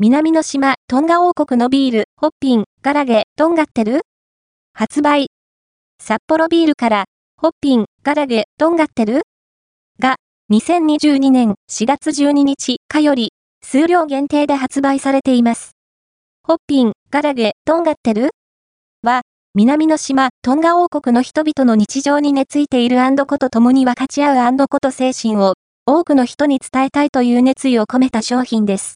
南の島、トンガ王国のビール、ホッピン、ガラゲ、トンガってる？発売。札幌ビールから、ホッピン、ガラゲ、トンガってる？が、2022年4月12日かより、数量限定で発売されています。ホッピン、ガラゲ、トンガってる？は、南の島、トンガ王国の人々の日常に根付いているアンドコと共に分かち合うアンドコと精神を、多くの人に伝えたいという熱意を込めた商品です。